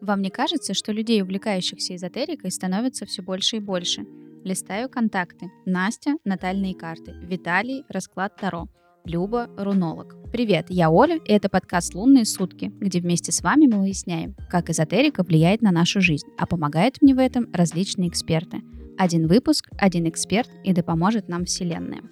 Вам не кажется, что людей, увлекающихся эзотерикой, становится все больше и больше? Листаю контакты. Настя – натальные карты. Виталий – расклад Таро. Люба – рунолог. Привет, я Оля, и это подкаст «Лунные сутки», где вместе с вами мы выясняем, как эзотерика влияет на нашу жизнь, а помогают мне в этом различные эксперты. Один выпуск, один эксперт, и да поможет нам Вселенная.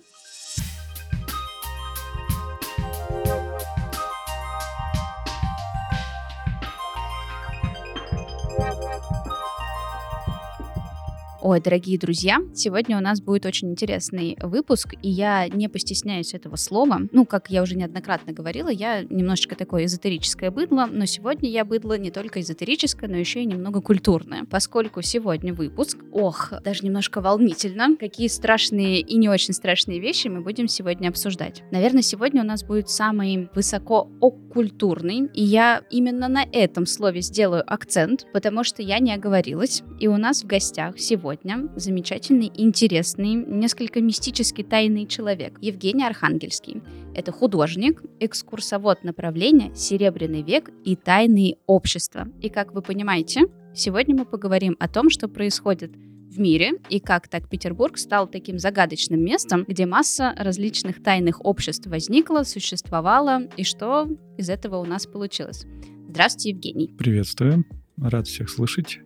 Ой, дорогие друзья, сегодня у нас будет очень интересный выпуск, и я не постесняюсь этого слова. Ну, как я уже неоднократно говорила, я немножечко такое эзотерическое быдло, но сегодня я быдло не только эзотерическое, но еще и немного культурное, поскольку сегодня выпуск, ох, даже немножко волнительно, какие страшные и не очень страшные вещи мы будем сегодня обсуждать. Наверное, сегодня у нас будет самый высоко оккультурный, и я именно на этом слове сделаю акцент, потому что я не оговорилась, и у нас в гостях сегодня сегодня замечательный, интересный, несколько мистически тайный человек Евгений Архангельский. Это художник, экскурсовод направления «Серебряный век» и «Тайные общества». И как вы понимаете, сегодня мы поговорим о том, что происходит в мире и как так Петербург стал таким загадочным местом, где масса различных тайных обществ возникла, существовала и что из этого у нас получилось. Здравствуйте, Евгений. Приветствую. Рад всех слышать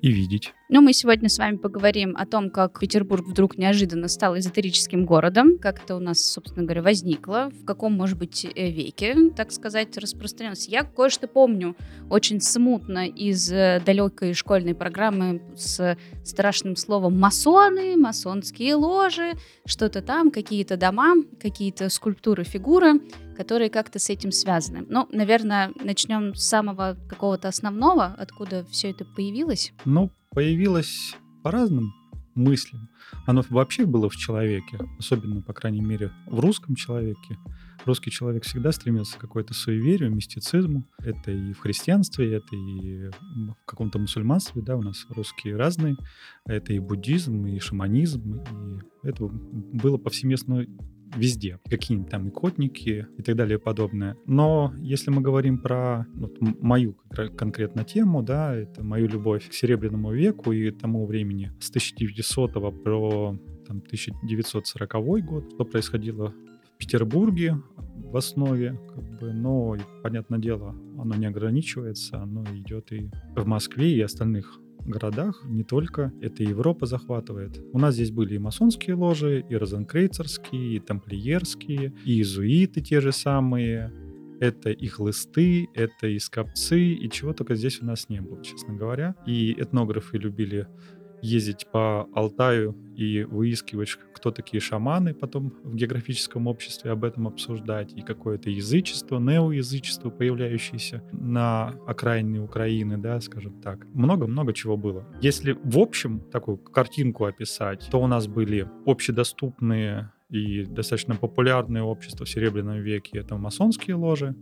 и видеть. Ну, мы сегодня с вами поговорим о том, как Петербург вдруг неожиданно стал эзотерическим городом, как это у нас, собственно говоря, возникло, в каком, может быть, э, веке, так сказать, распространилось. Я кое-что помню очень смутно из э, далекой школьной программы с страшным словом масоны, масонские ложи, что-то там, какие-то дома, какие-то скульптуры, фигуры, которые как-то с этим связаны. Ну, наверное, начнем с самого какого-то основного, откуда все это появилось. Ну, появилось по разным мыслям. Оно вообще было в человеке, особенно, по крайней мере, в русском человеке. Русский человек всегда стремился к какой-то суеверию, мистицизму. Это и в христианстве, это и в каком-то мусульманстве, да, у нас русские разные. Это и буддизм, и шаманизм, и это было повсеместно везде. Какие-нибудь там икотники и так далее и подобное. Но если мы говорим про вот, мою конкретно тему, да, это мою любовь к Серебряному веку и тому времени с 1900 по там, 1940 год, что происходило в Петербурге в основе, как бы, но, понятное дело, оно не ограничивается, оно идет и в Москве, и остальных городах, не только. Это Европа захватывает. У нас здесь были и масонские ложи, и розенкрейцерские, и тамплиерские, и иезуиты те же самые. Это и хлысты, это и скопцы, и чего только здесь у нас не было, честно говоря. И этнографы любили ездить по Алтаю и выискивать, кто такие шаманы потом в географическом обществе, об этом обсуждать, и какое-то язычество, неоязычество, появляющееся на окраине Украины, да, скажем так. Много-много чего было. Если в общем такую картинку описать, то у нас были общедоступные и достаточно популярные общества в Серебряном веке. Это масонские ложи,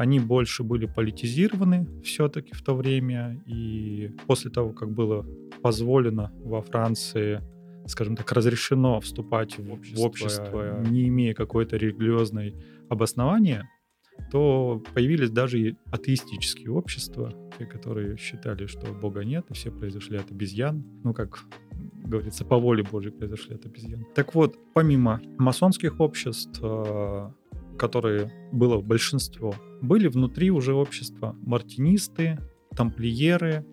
они больше были политизированы все-таки в то время, и после того, как было позволено во Франции скажем так, разрешено вступать в общество, в общество не имея какой-то религиозной обоснования, то появились даже и атеистические общества, те, которые считали, что Бога нет, и все произошли от обезьян. Ну, как говорится, по воле Божьей произошли от обезьян. Так вот, помимо масонских обществ, э, которые было большинство, были внутри уже общества мартинисты, тамплиеры,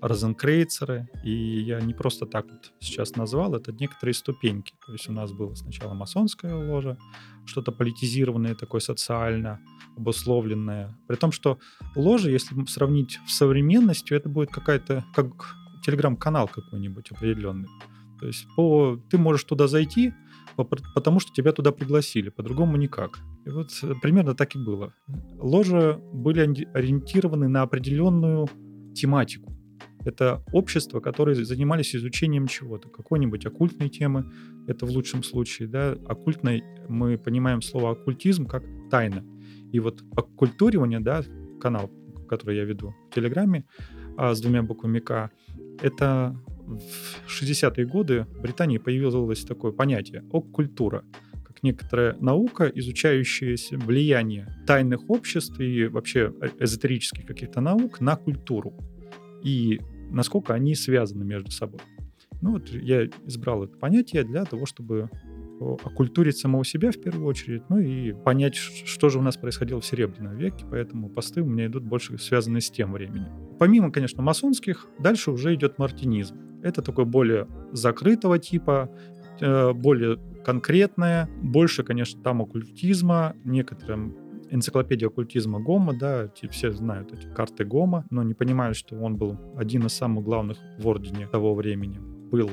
розенкрейцеры, и я не просто так вот сейчас назвал, это некоторые ступеньки. То есть у нас было сначала масонская ложа, что-то политизированное такое социально обусловленное. При том, что ложа, если сравнить в современностью, это будет какая-то, как телеграм-канал какой-нибудь определенный. То есть по, ты можешь туда зайти, потому что тебя туда пригласили, по-другому никак. И вот э, примерно так и было. Ложи были ориентированы на определенную тематику. Это общество, которые занимались изучением чего-то, какой-нибудь оккультной темы, это в лучшем случае, да, оккультной, мы понимаем слово оккультизм как тайна. И вот оккультуривание, да, канал, который я веду в Телеграме а, с двумя буквами К, это в 60-е годы в Британии появилось такое понятие оккультура, как некоторая наука, изучающая влияние тайных обществ и вообще э, эзотерических каких-то наук на культуру. И насколько они связаны между собой. Ну вот я избрал это понятие для того, чтобы окультурить самого себя в первую очередь, ну и понять, что же у нас происходило в Серебряном веке, поэтому посты у меня идут больше связанные с тем временем. Помимо, конечно, масонских, дальше уже идет мартинизм. Это такой более закрытого типа, э, более конкретное, больше, конечно, там оккультизма, некоторым энциклопедия оккультизма Гома, да, все знают эти карты Гома, но не понимают, что он был один из самых главных в ордене того времени. Был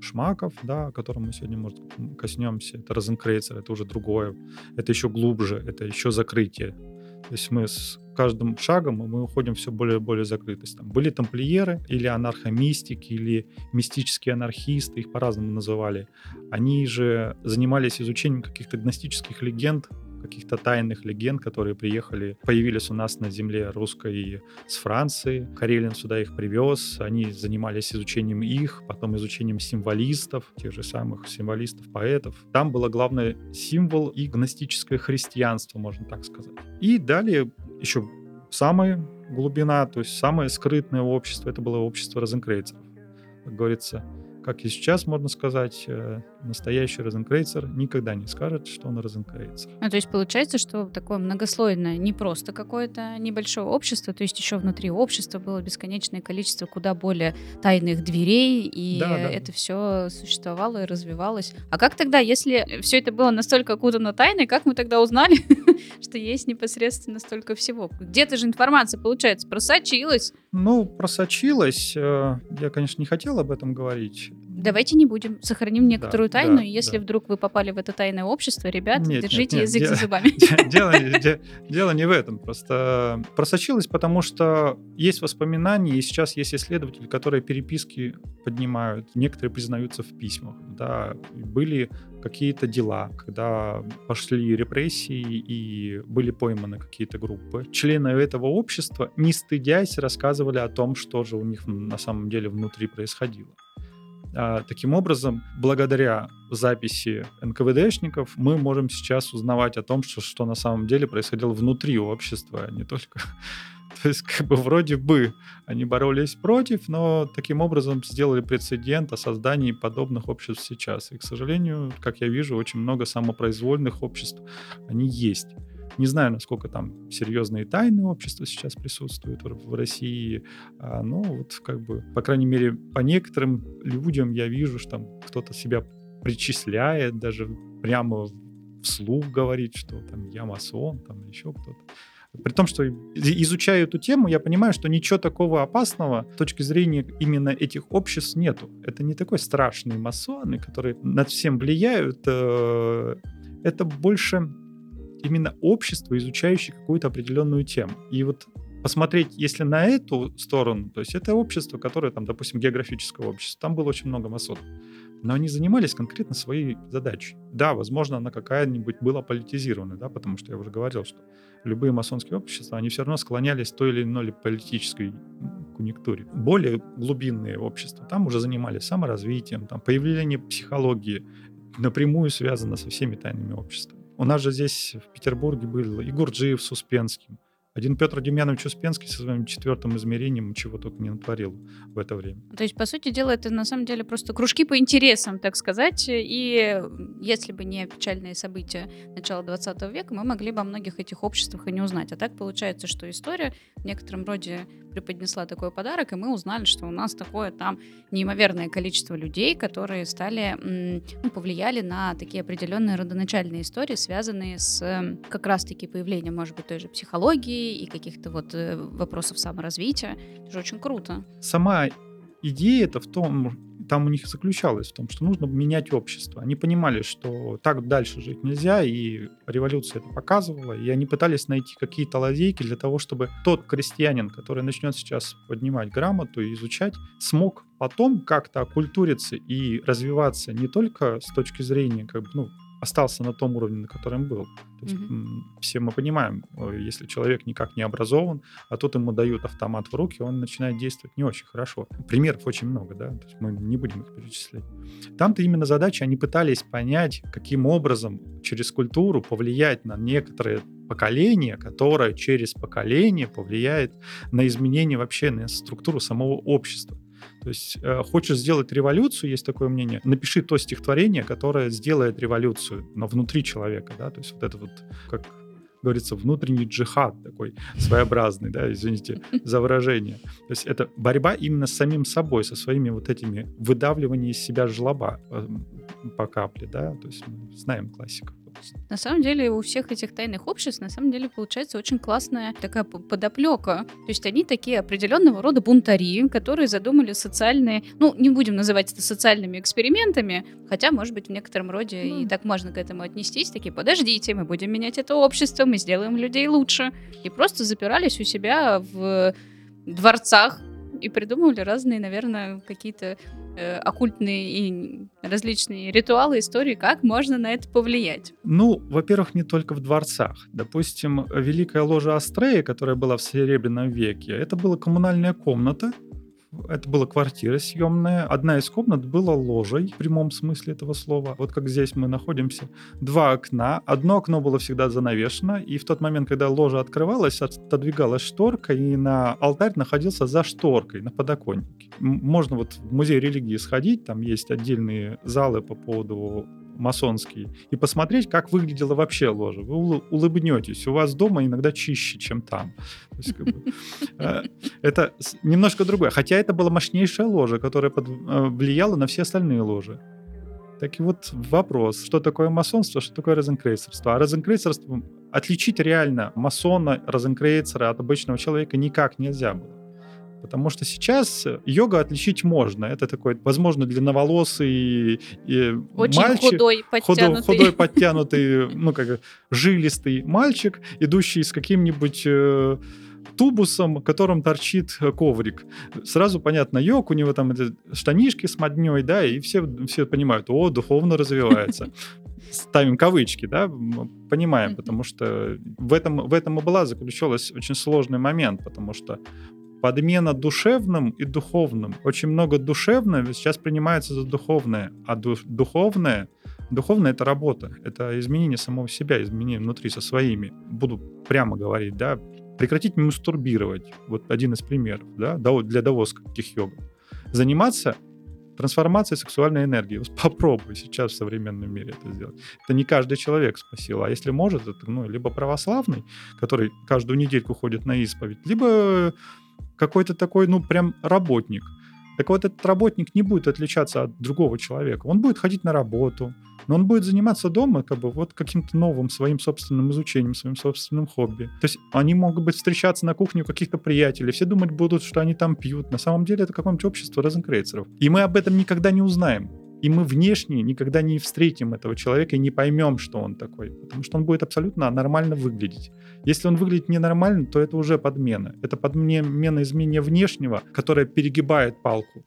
Шмаков, да, о котором мы сегодня, может, коснемся. Это Розенкрейцер, это уже другое. Это еще глубже, это еще закрытие. То есть мы с каждым шагом мы уходим все более и более закрытость. Там были тамплиеры или анархомистики, или мистические анархисты, их по-разному называли. Они же занимались изучением каких-то гностических легенд, каких-то тайных легенд, которые приехали, появились у нас на земле русской с Франции. Карелин сюда их привез, они занимались изучением их, потом изучением символистов, тех же самых символистов, поэтов. Там было главное символ и гностическое христианство, можно так сказать. И далее еще самая глубина, то есть самое скрытное общество, это было общество розенкрейцеров. Как говорится, как и сейчас можно сказать, э, настоящий розенкрейцер никогда не скажет, что он розенкрейцер. Ну, то есть получается, что такое многослойное, не просто какое-то небольшое общество, то есть еще внутри общества было бесконечное количество куда более тайных дверей, и да, да. это все существовало и развивалось. А как тогда, если все это было настолько окутано тайной, как мы тогда узнали, что есть непосредственно столько всего? Где-то же информация, получается, просочилась. Ну, просочилась. Э, я, конечно, не хотел об этом говорить. Давайте не будем, сохраним некоторую да, тайну, да, и если да. вдруг вы попали в это тайное общество, ребят, нет, держите нет, нет, язык де- за зубами. Дело, де- дело не в этом, просто просочилось, потому что есть воспоминания, и сейчас есть исследователи, которые переписки поднимают, некоторые признаются в письмах, да, были какие-то дела, когда пошли репрессии и были пойманы какие-то группы. Члены этого общества, не стыдясь, рассказывали о том, что же у них на самом деле внутри происходило. А, таким образом, благодаря записи НКВДшников мы можем сейчас узнавать о том, что, что на самом деле происходило внутри общества, а не только... То есть, как бы вроде бы они боролись против, но таким образом сделали прецедент о создании подобных обществ сейчас. И, к сожалению, как я вижу, очень много самопроизвольных обществ, они есть. Не знаю, насколько там серьезные тайны общества сейчас присутствуют в России, а, но вот как бы, по крайней мере, по некоторым людям я вижу, что там кто-то себя причисляет, даже прямо вслух говорит, что там я масон, там еще кто-то. При том, что изучая эту тему, я понимаю, что ничего такого опасного с точки зрения именно этих обществ нету. Это не такой страшный масоны, которые над всем влияют. Э, это больше именно общество, изучающее какую-то определенную тему. И вот посмотреть, если на эту сторону, то есть это общество, которое там, допустим, географическое общество, там было очень много масонов, но они занимались конкретно своей задачей. Да, возможно, она какая-нибудь была политизирована, да, потому что я уже говорил, что любые масонские общества, они все равно склонялись к той или иной политической конъюнктуре. Более глубинные общества там уже занимались саморазвитием, там появление психологии напрямую связано со всеми тайными обществами. У нас же здесь в Петербурге был и Гурджиев с Успенским. Один Петр Демьянович Успенский со своим четвертым измерением чего только не натворил в это время. То есть, по сути дела, это на самом деле просто кружки по интересам, так сказать. И если бы не печальные события начала 20 века, мы могли бы о многих этих обществах и не узнать. А так получается, что история в некотором роде преподнесла такой подарок, и мы узнали, что у нас такое там неимоверное количество людей, которые стали, ну, повлияли на такие определенные родоначальные истории, связанные с как раз-таки появлением, может быть, той же психологии и каких-то вот э, вопросов саморазвития. Это же очень круто. Сама идея это в том, там у них заключалось в том, что нужно менять общество. Они понимали, что так дальше жить нельзя, и революция это показывала, и они пытались найти какие-то лазейки для того, чтобы тот крестьянин, который начнет сейчас поднимать грамоту и изучать, смог потом как-то окультуриться и развиваться не только с точки зрения как бы, ну, остался на том уровне, на котором был. То есть, mm-hmm. Все мы понимаем, если человек никак не образован, а тут ему дают автомат в руки, он начинает действовать не очень хорошо. Примеров очень много, да, то есть мы не будем их перечислять. Там-то именно задача, они пытались понять, каким образом через культуру повлиять на некоторые поколения, которое через поколение повлияет на изменение вообще на структуру самого общества. То есть э, хочешь сделать революцию, есть такое мнение, напиши то стихотворение, которое сделает революцию, но внутри человека, да, то есть вот это вот, как говорится, внутренний джихад такой своеобразный, да, извините за выражение. То есть это борьба именно с самим собой, со своими вот этими выдавливанием из себя жлоба э, по капле, да, то есть мы знаем классиков. На самом деле у всех этих тайных обществ на самом деле получается очень классная такая подоплека. То есть они такие определенного рода бунтари, которые задумали социальные, ну не будем называть это социальными экспериментами, хотя может быть в некотором роде mm. и так можно к этому отнестись, такие подождите, мы будем менять это общество, мы сделаем людей лучше. И просто запирались у себя в дворцах и придумывали разные, наверное, какие-то э, оккультные и различные ритуалы, истории, как можно на это повлиять. Ну, во-первых, не только в дворцах. Допустим, Великая ложа Астрея, которая была в Серебряном веке, это была коммунальная комната, это была квартира съемная. Одна из комнат была ложей, в прямом смысле этого слова. Вот как здесь мы находимся. Два окна. Одно окно было всегда занавешено, и в тот момент, когда ложа открывалась, отодвигалась шторка, и на алтарь находился за шторкой, на подоконнике. Можно вот в музей религии сходить, там есть отдельные залы по поводу масонский, и посмотреть, как выглядела вообще ложа. Вы улыбнетесь. У вас дома иногда чище, чем там. Э, это немножко другое. Хотя это была мощнейшая ложа, которая под, э, влияла на все остальные ложи. Так и вот вопрос, что такое масонство, что такое розенкрейцерство. А розенкрейцерство отличить реально масона, розенкрейцера от обычного человека никак нельзя было. Потому что сейчас йога отличить можно. Это такой, возможно, длинноволосый и Очень мальчик, худой, подтянутый. худой, подтянутый, ну как жилистый мальчик, идущий с каким-нибудь э, тубусом, которым торчит коврик. Сразу понятно, йог, у него там штанишки с модней, да, и все, все понимают, о, духовно развивается. Ставим кавычки, да, понимаем, потому что в этом, в этом и была заключалась очень сложный момент, потому что подмена душевным и духовным. Очень много душевного сейчас принимается за духовное, а ду- духовное, духовное это работа, это изменение самого себя, изменение внутри со своими. Буду прямо говорить, да, прекратить мастурбировать. Вот один из примеров, да, для даосских йогов. Заниматься трансформацией сексуальной энергии. Попробуй сейчас в современном мире это сделать. Это не каждый человек спасил. А если может, это ну, либо православный, который каждую недельку ходит на исповедь, либо какой-то такой, ну, прям работник. Так вот, этот работник не будет отличаться от другого человека. Он будет ходить на работу, но он будет заниматься дома как бы вот каким-то новым своим собственным изучением, своим собственным хобби. То есть они могут быть встречаться на кухне у каких-то приятелей, все думать будут, что они там пьют. На самом деле это какое-нибудь общество розенкрейцеров. И мы об этом никогда не узнаем. И мы внешне никогда не встретим этого человека и не поймем, что он такой, потому что он будет абсолютно нормально выглядеть. Если он выглядит ненормально, то это уже подмена. Это подмена изменения внешнего, которая перегибает палку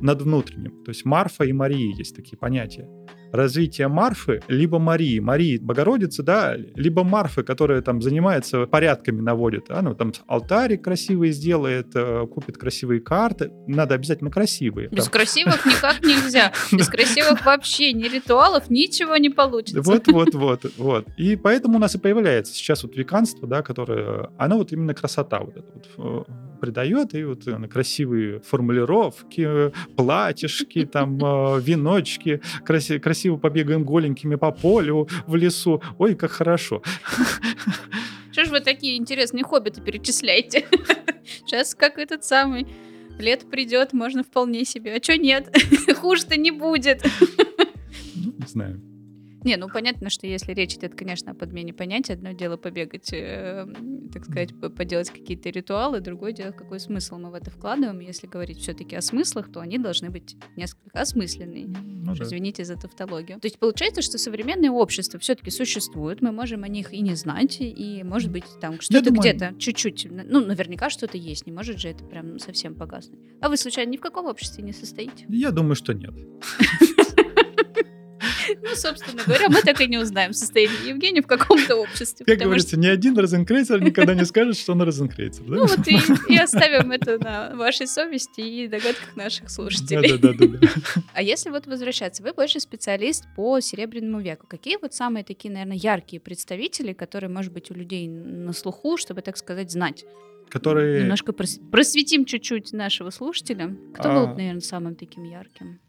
над внутренним. То есть Марфа и Мария есть такие понятия развитие Марфы, либо Марии. Марии Богородицы, да, либо Марфы, которая там занимается порядками, наводит. Она ну, там алтарик красивый сделает, э, купит красивые карты. Надо обязательно красивые. Без там. красивых никак нельзя. Без красивых вообще ни ритуалов, ничего не получится. Вот, вот, вот, вот. И поэтому у нас и появляется сейчас вот веканство, да, которое, оно вот именно красота вот эта вот э, придает, и вот э, красивые формулировки, платьишки, там, веночки, красивые красиво побегаем голенькими по полю, в лесу. Ой, как хорошо. Что ж вы такие интересные хоббиты перечисляете? Сейчас как этот самый лет придет, можно вполне себе. А что нет? Хуже-то не будет. Ну, не знаю. Не, ну понятно, что если речь идет, конечно, о подмене понятия, одно дело побегать, э, так сказать, поделать какие-то ритуалы, другое дело, какой смысл мы в это вкладываем. Если говорить все-таки о смыслах, то они должны быть несколько осмысленные. Ну, да. Извините за тавтологию. То есть получается, что современное общество все-таки существует, мы можем о них и не знать, и, может быть, там что-то где-то чуть-чуть, ну, наверняка что-то есть, не может же это прям совсем погаснуть. А вы, случайно, ни в каком обществе не состоите? Я думаю, что нет. Ну, собственно говоря, мы так и не узнаем состояние Евгения в каком-то обществе. Как говорится, что... ни один розенкрейцер никогда не скажет, что он розенкрейцер. Да? Ну вот и, и оставим это на вашей совести и догадках наших слушателей. Да-да-да. А если вот возвращаться, вы больше специалист по Серебряному веку. Какие вот самые такие, наверное, яркие представители, которые, может быть, у людей на слуху, чтобы, так сказать, знать? Которые... Немножко просветим чуть-чуть нашего слушателя. Кто а... был, наверное, самым таким ярким?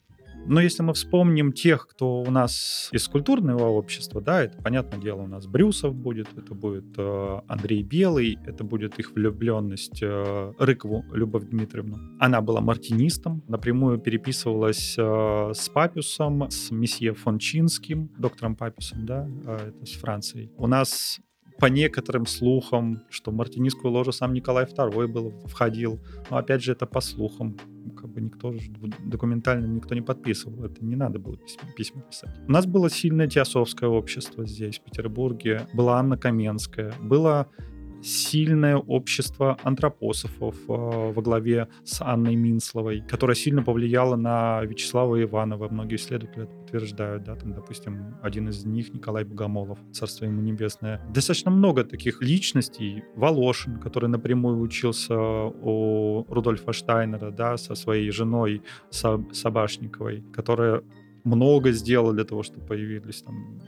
Но если мы вспомним тех, кто у нас из культурного общества, да, это, понятное дело, у нас Брюсов будет, это будет э, Андрей Белый, это будет их влюбленность э, Рыкову Любовь Дмитриевну. Она была мартинистом, напрямую переписывалась э, с Папюсом, с месье фон Чинским, доктором Папюсом, да, э, это с Францией. У нас по некоторым слухам, что в мартинистскую ложу сам Николай II был, входил. Но опять же, это по слухам. Как бы никто документально никто не подписывал. Это не надо было письма, письма писать. У нас было сильное теософское общество здесь, в Петербурге. Была Анна Каменская. Было сильное общество антропософов э, во главе с Анной Минсловой, которая сильно повлияла на Вячеслава Иванова. Многие исследователи это подтверждают, да, там, допустим, один из них Николай Богомолов, царство ему небесное. Достаточно много таких личностей. Волошин, который напрямую учился у Рудольфа Штайнера, да, со своей женой Сабашниковой, которая много сделала для того, чтобы появились там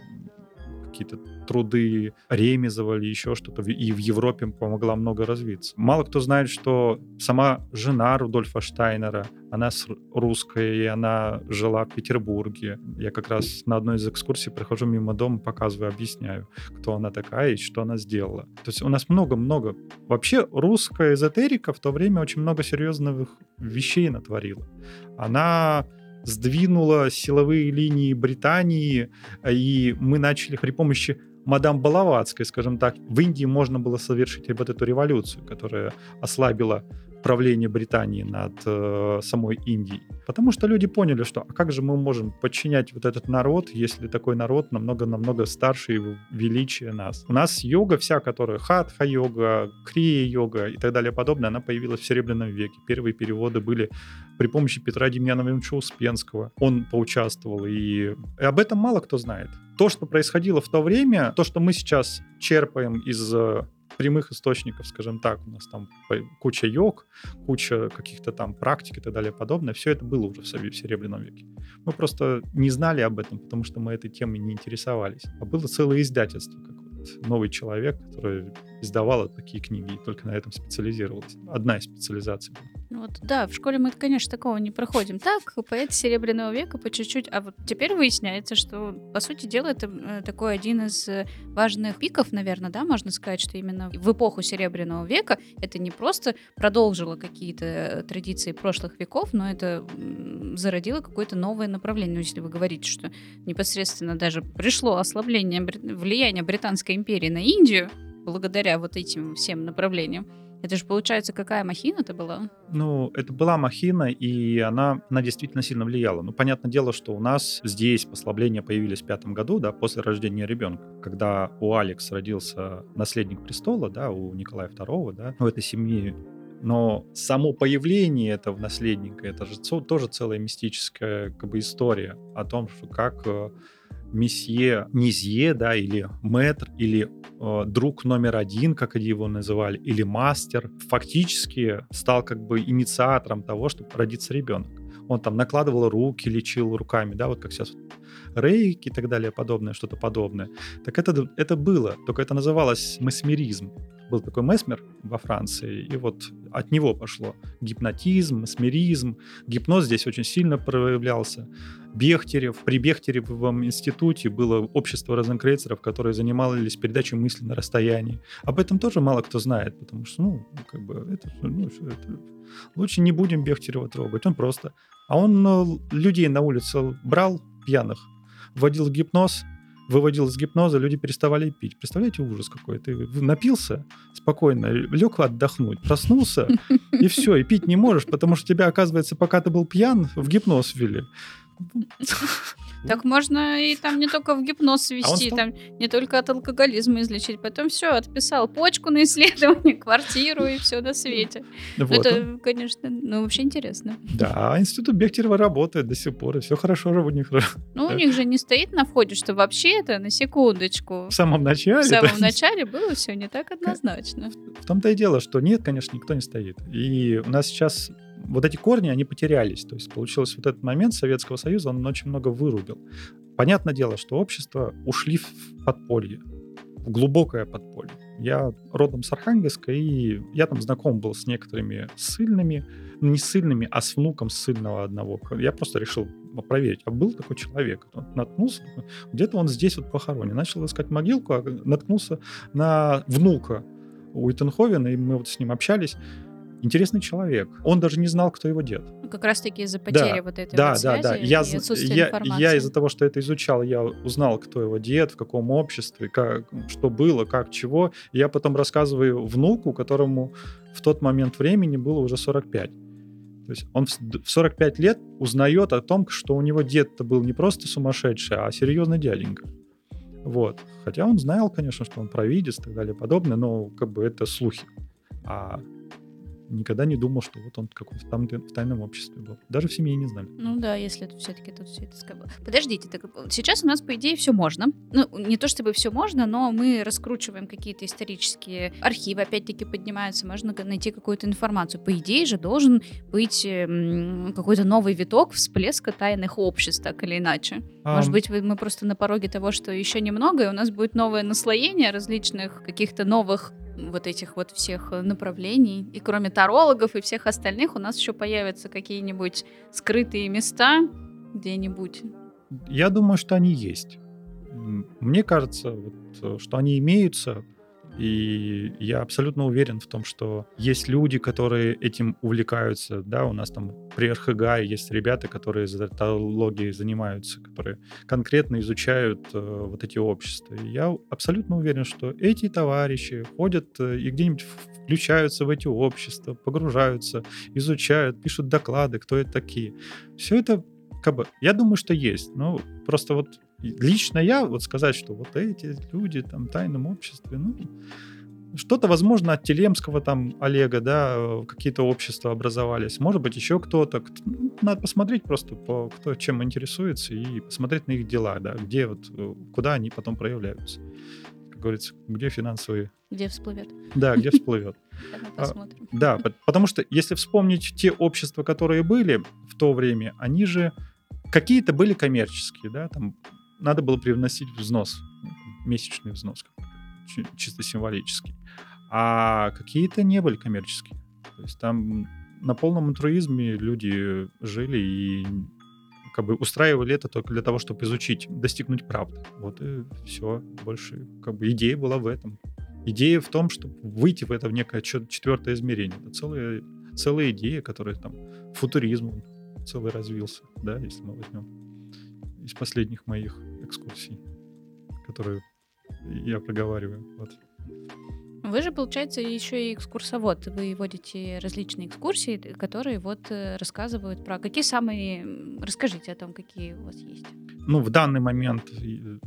какие-то труды Ремезова или еще что-то, и в Европе помогла много развиться. Мало кто знает, что сама жена Рудольфа Штайнера, она русская, и она жила в Петербурге. Я как раз на одной из экскурсий прохожу мимо дома, показываю, объясняю, кто она такая и что она сделала. То есть у нас много-много. Вообще русская эзотерика в то время очень много серьезных вещей натворила. Она сдвинула силовые линии Британии, и мы начали при помощи мадам Балаватской, скажем так, в Индии можно было совершить вот эту революцию, которая ослабила правление Британии над э, самой Индией. Потому что люди поняли, что а как же мы можем подчинять вот этот народ, если такой народ намного-намного старше и величие нас. У нас йога вся, которая хатха-йога, крия-йога и так далее подобное, она появилась в Серебряном веке. Первые переводы были при помощи Петра Демьяновича Успенского. Он поучаствовал, и, и об этом мало кто знает. То, что происходило в то время, то, что мы сейчас черпаем из э, прямых источников, скажем так, у нас там куча йог, куча каких-то там практик и так далее подобное, все это было уже в Серебряном веке. Мы просто не знали об этом, потому что мы этой темой не интересовались. А было целое издательство, как вот новый человек, который издавала такие книги и только на этом специализировалась. Одна из специализаций была. Ну вот, да, в школе мы, конечно, такого не проходим. Так, поэт Серебряного века по чуть-чуть. А вот теперь выясняется, что, по сути дела, это э, такой один из э, важных пиков, наверное, да, можно сказать, что именно в эпоху Серебряного века это не просто продолжило какие-то э, традиции прошлых веков, но это зародило какое-то новое направление. Ну, если вы говорите, что непосредственно даже пришло ослабление влияния Британской империи на Индию, благодаря вот этим всем направлениям, это же получается, какая махина это была? Ну, это была махина, и она, она действительно сильно влияла. Ну, понятное дело, что у нас здесь послабления появились в пятом году, да, после рождения ребенка. Когда у Алекс родился наследник престола, да, у Николая II, да, у этой семьи но само появление этого наследника, это же тоже целая мистическая как бы, история о том, что как э, месье Низье, да, или мэтр, или э, друг номер один, как они его называли, или мастер, фактически стал как бы инициатором того, чтобы родиться ребенок. Он там накладывал руки, лечил руками, да, вот как сейчас рейки и так далее, подобное, что-то подобное. Так это, это было, только это называлось месмеризм был такой Месмер во Франции, и вот от него пошло гипнотизм, месмеризм. Гипноз здесь очень сильно проявлялся. Бехтерев. При Бехтеревом институте было общество розенкрейцеров, которые занимались передачей мысли на расстоянии. Об этом тоже мало кто знает, потому что, ну, как бы, это, ну, это, лучше не будем Бехтерева трогать. Он просто... А он ну, людей на улице брал пьяных, вводил гипноз, выводил из гипноза, люди переставали пить. Представляете, ужас какой. Ты напился спокойно, лег отдохнуть, проснулся, и все, и пить не можешь, потому что тебя, оказывается, пока ты был пьян, в гипноз ввели. Так можно и там не только в гипноз А ввести, стал- там не только от алкоголизма излечить. Потом все, отписал почку на исследование, квартиру и все на свете. Ну, Вот он. Это, конечно, ну вообще интересно. Да, а институт Бехтерева работает до сих пор, и все хорошо у них. Ну, у них же не стоит на входе, что вообще это, на секундочку, В самом начале. в самом начале было все не так однозначно. В том-то и дело, что нет, конечно, никто не стоит. И у нас сейчас вот эти корни, они потерялись. То есть получилось вот этот момент Советского Союза, он очень много вырубил. Понятное дело, что общество ушли в подполье, в глубокое подполье. Я родом с Архангельска, и я там знаком был с некоторыми ссыльными, ну, не ссыльными, а с внуком ссыльного одного. Я просто решил проверить, а был такой человек. Вот наткнулся, где-то он здесь вот похоронен. Начал искать могилку, а наткнулся на внука Уитенховена, и мы вот с ним общались. Интересный человек. Он даже не знал, кто его дед. Ну, Как раз-таки из-за потери вот этой Да, вот да, да. связи Я, и отсутствия я, информации. я из-за того, что это изучал, я узнал, кто его дед, в каком обществе, как, что было, как, чего. И я потом рассказываю внуку, которому в тот момент времени было уже 45. То есть он в с- в 45 лет узнает о том, что у него дед-то был не просто сумасшедший, а серьезный дяденька. Вот. Хотя он знал, конечно, что он провидец и так далее и подобное, но как бы это слухи. А никогда не думал, что вот он какой-то там в тайном обществе был. Даже в семье не знали. Ну да, если это все-таки тут все это сказано. Подождите, так э, сейчас у нас, по идее, все можно. Ну, не то чтобы все можно, но мы раскручиваем какие-то исторические архивы, опять-таки поднимаются, можно найти какую-то информацию. По идее же должен быть эм, какой-то новый виток всплеска тайных обществ, так или иначе. Может Ам, быть, мы просто на пороге того, что еще немного, и у нас будет новое наслоение различных каких-то новых вот этих вот всех э, направлений. И кроме тарологов и всех остальных, у нас еще появятся какие-нибудь скрытые места где-нибудь. Я думаю, что они есть. Мне кажется, вот, э, что они имеются, и я абсолютно уверен в том, что есть люди, которые этим увлекаются. Да, у нас там при РХГ есть ребята, которые эзотерологией занимаются, которые конкретно изучают э, вот эти общества. И я абсолютно уверен, что эти товарищи ходят э, и где-нибудь включаются в эти общества, погружаются, изучают, пишут доклады, кто это такие. Все это как бы, я думаю, что есть. Ну, просто вот лично я вот сказать, что вот эти люди там в тайном обществе, ну, что-то, возможно, от Телемского там Олега, да, какие-то общества образовались. Может быть, еще кто-то. Кт- ну, Надо посмотреть просто, по, кто чем интересуется, и посмотреть на их дела, да, где вот, э, куда они потом проявляются. Как говорится, где финансовые... Где всплывет? Да, где всплывет. А, посмотрим. Да, пот- потому что если вспомнить те общества, которые были в то время, они же какие-то были коммерческие, да, там надо было привносить взнос, ну, месячный взнос, чисто символический. А какие-то не были коммерческие. То есть там на полном альтруизме люди жили и как бы устраивали это только для того, чтобы изучить, достигнуть правды. Вот и все. Больше как бы идея была в этом. Идея в том, чтобы выйти в это в некое четвертое измерение. Это целая, целая идея, которая там футуризм целый развился, да, если мы возьмем из последних моих экскурсий, которые я проговариваю. Вот. Вы же, получается, еще и экскурсовод. Вы водите различные экскурсии, которые вот э, рассказывают про... Какие самые... Расскажите о том, какие у вас есть. Ну, в данный момент э,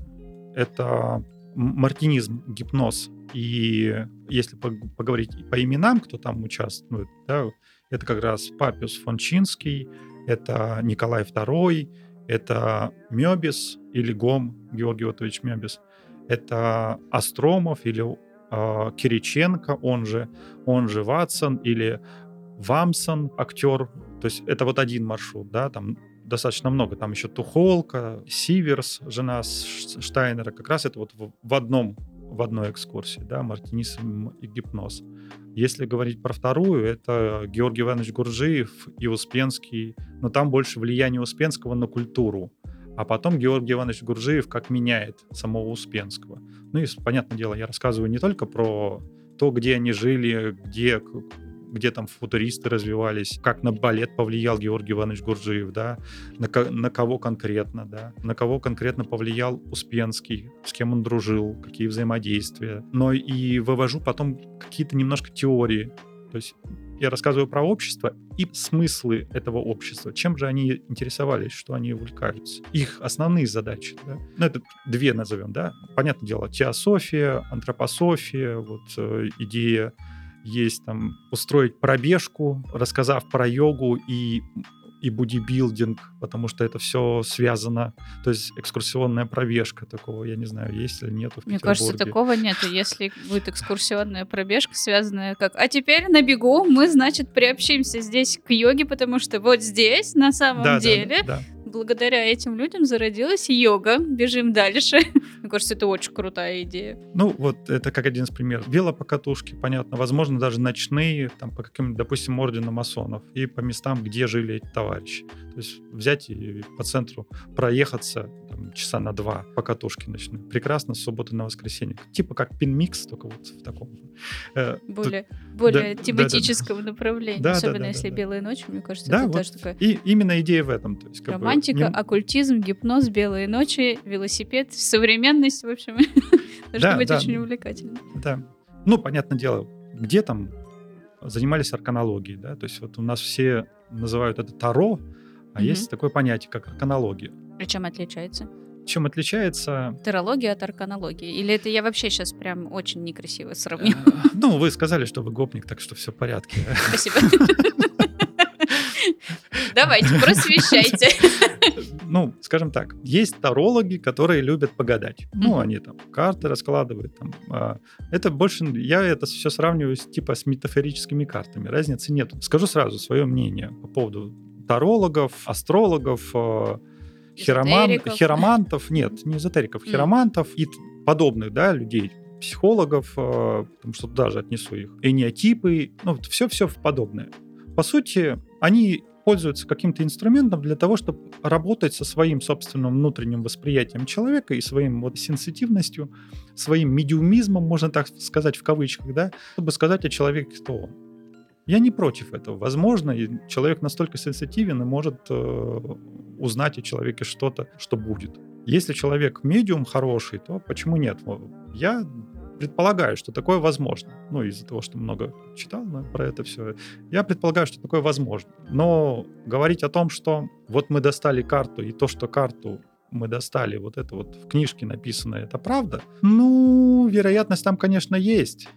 это мартинизм, гипноз. И если пог- поговорить по именам, кто там участвует, да, это как раз Папиус фон Чинский, это Николай II, это Мёбис или Гом Георгий Отович Мёбис, это Остромов или э, Кириченко, он же, он же Ватсон или Вамсон, актер. То есть это вот один маршрут, да, там достаточно много. Там еще Тухолка, Сиверс, жена Штайнера. Как раз это вот в, в одном в одной экскурсии, да, мартинизм и гипноз. Если говорить про вторую, это Георгий Иванович Гуржиев и Успенский, но там больше влияние Успенского на культуру. А потом Георгий Иванович Гуржиев как меняет самого Успенского. Ну и, понятное дело, я рассказываю не только про то, где они жили, где, где там футуристы развивались, как на балет повлиял Георгий Иванович Гуржиев, да, на, ко- на кого конкретно, да, на кого конкретно повлиял Успенский, с кем он дружил, какие взаимодействия. Но и вывожу потом какие-то немножко теории. То есть я рассказываю про общество и смыслы этого общества. Чем же они интересовались, что они увлекаются. Их основные задачи. Да? Ну, это две назовем, да. Понятное дело, теософия, антропософия, вот э, идея есть там устроить пробежку, рассказав про йогу и и бодибилдинг, потому что это все связано. То есть экскурсионная пробежка такого, я не знаю, есть или нет в Мне кажется, такого нету. Если будет экскурсионная пробежка, связанная как «А теперь на бегу мы, значит, приобщимся здесь к йоге, потому что вот здесь, на самом да, деле, да, да благодаря этим людям зародилась йога. Бежим дальше. Мне кажется, это очень крутая идея. Ну, вот это как один из примеров. Велопокатушки, понятно. Возможно, даже ночные, там, по каким допустим, орденам масонов. И по местам, где жили эти товарищи. То есть взять и по центру проехаться там, часа на два по катушке ночной. Прекрасно, с субботы на воскресенье. Типа как пин-микс, только вот в таком. Э, более более да, тематического да, да. направления. Да, Особенно да, да, если да, белые ночи, мне кажется, да, это вот тоже такая... И именно идея в этом. То есть, как Романтика, не... оккультизм, гипноз, белые ночи, велосипед, современность, в общем, должно быть очень увлекательно. Да. Ну, понятное дело, где там занимались арканологией, да, то есть вот у нас все называют это Таро, а есть такое понятие, как арканология. И чем отличается? Чем отличается... Терология от арканологии? Или это я вообще сейчас прям очень некрасиво? Э, ну, вы сказали, что вы гопник, так что все в порядке. Спасибо. Давайте, просвещайте. Ну, скажем так, есть тарологи, которые любят погадать. Ну, они там карты раскладывают. Там, а, это больше, я это все сравниваю с, типа с метафорическими картами. Разницы нет. Скажу сразу свое мнение по поводу тарологов, астрологов, а, хироман, хиромантов, нет, не эзотериков, хиромантов и подобных, да, людей, психологов, э, потому что туда же отнесу их, эниотипы, ну, все-все подобное. По сути, они пользуются каким-то инструментом для того, чтобы работать со своим собственным внутренним восприятием человека и своим вот сенситивностью, своим медиумизмом, можно так сказать в кавычках, да, чтобы сказать о человеке, кто он. Я не против этого. Возможно, человек настолько сенситивен и может э, узнать о человеке что-то, что будет. Если человек медиум хороший, то почему нет? Я предполагаю, что такое возможно. Ну, из-за того, что много читал про это все. Я предполагаю, что такое возможно. Но говорить о том, что вот мы достали карту, и то, что карту мы достали, вот это вот в книжке написано, это правда? Ну, вероятность там, конечно, есть.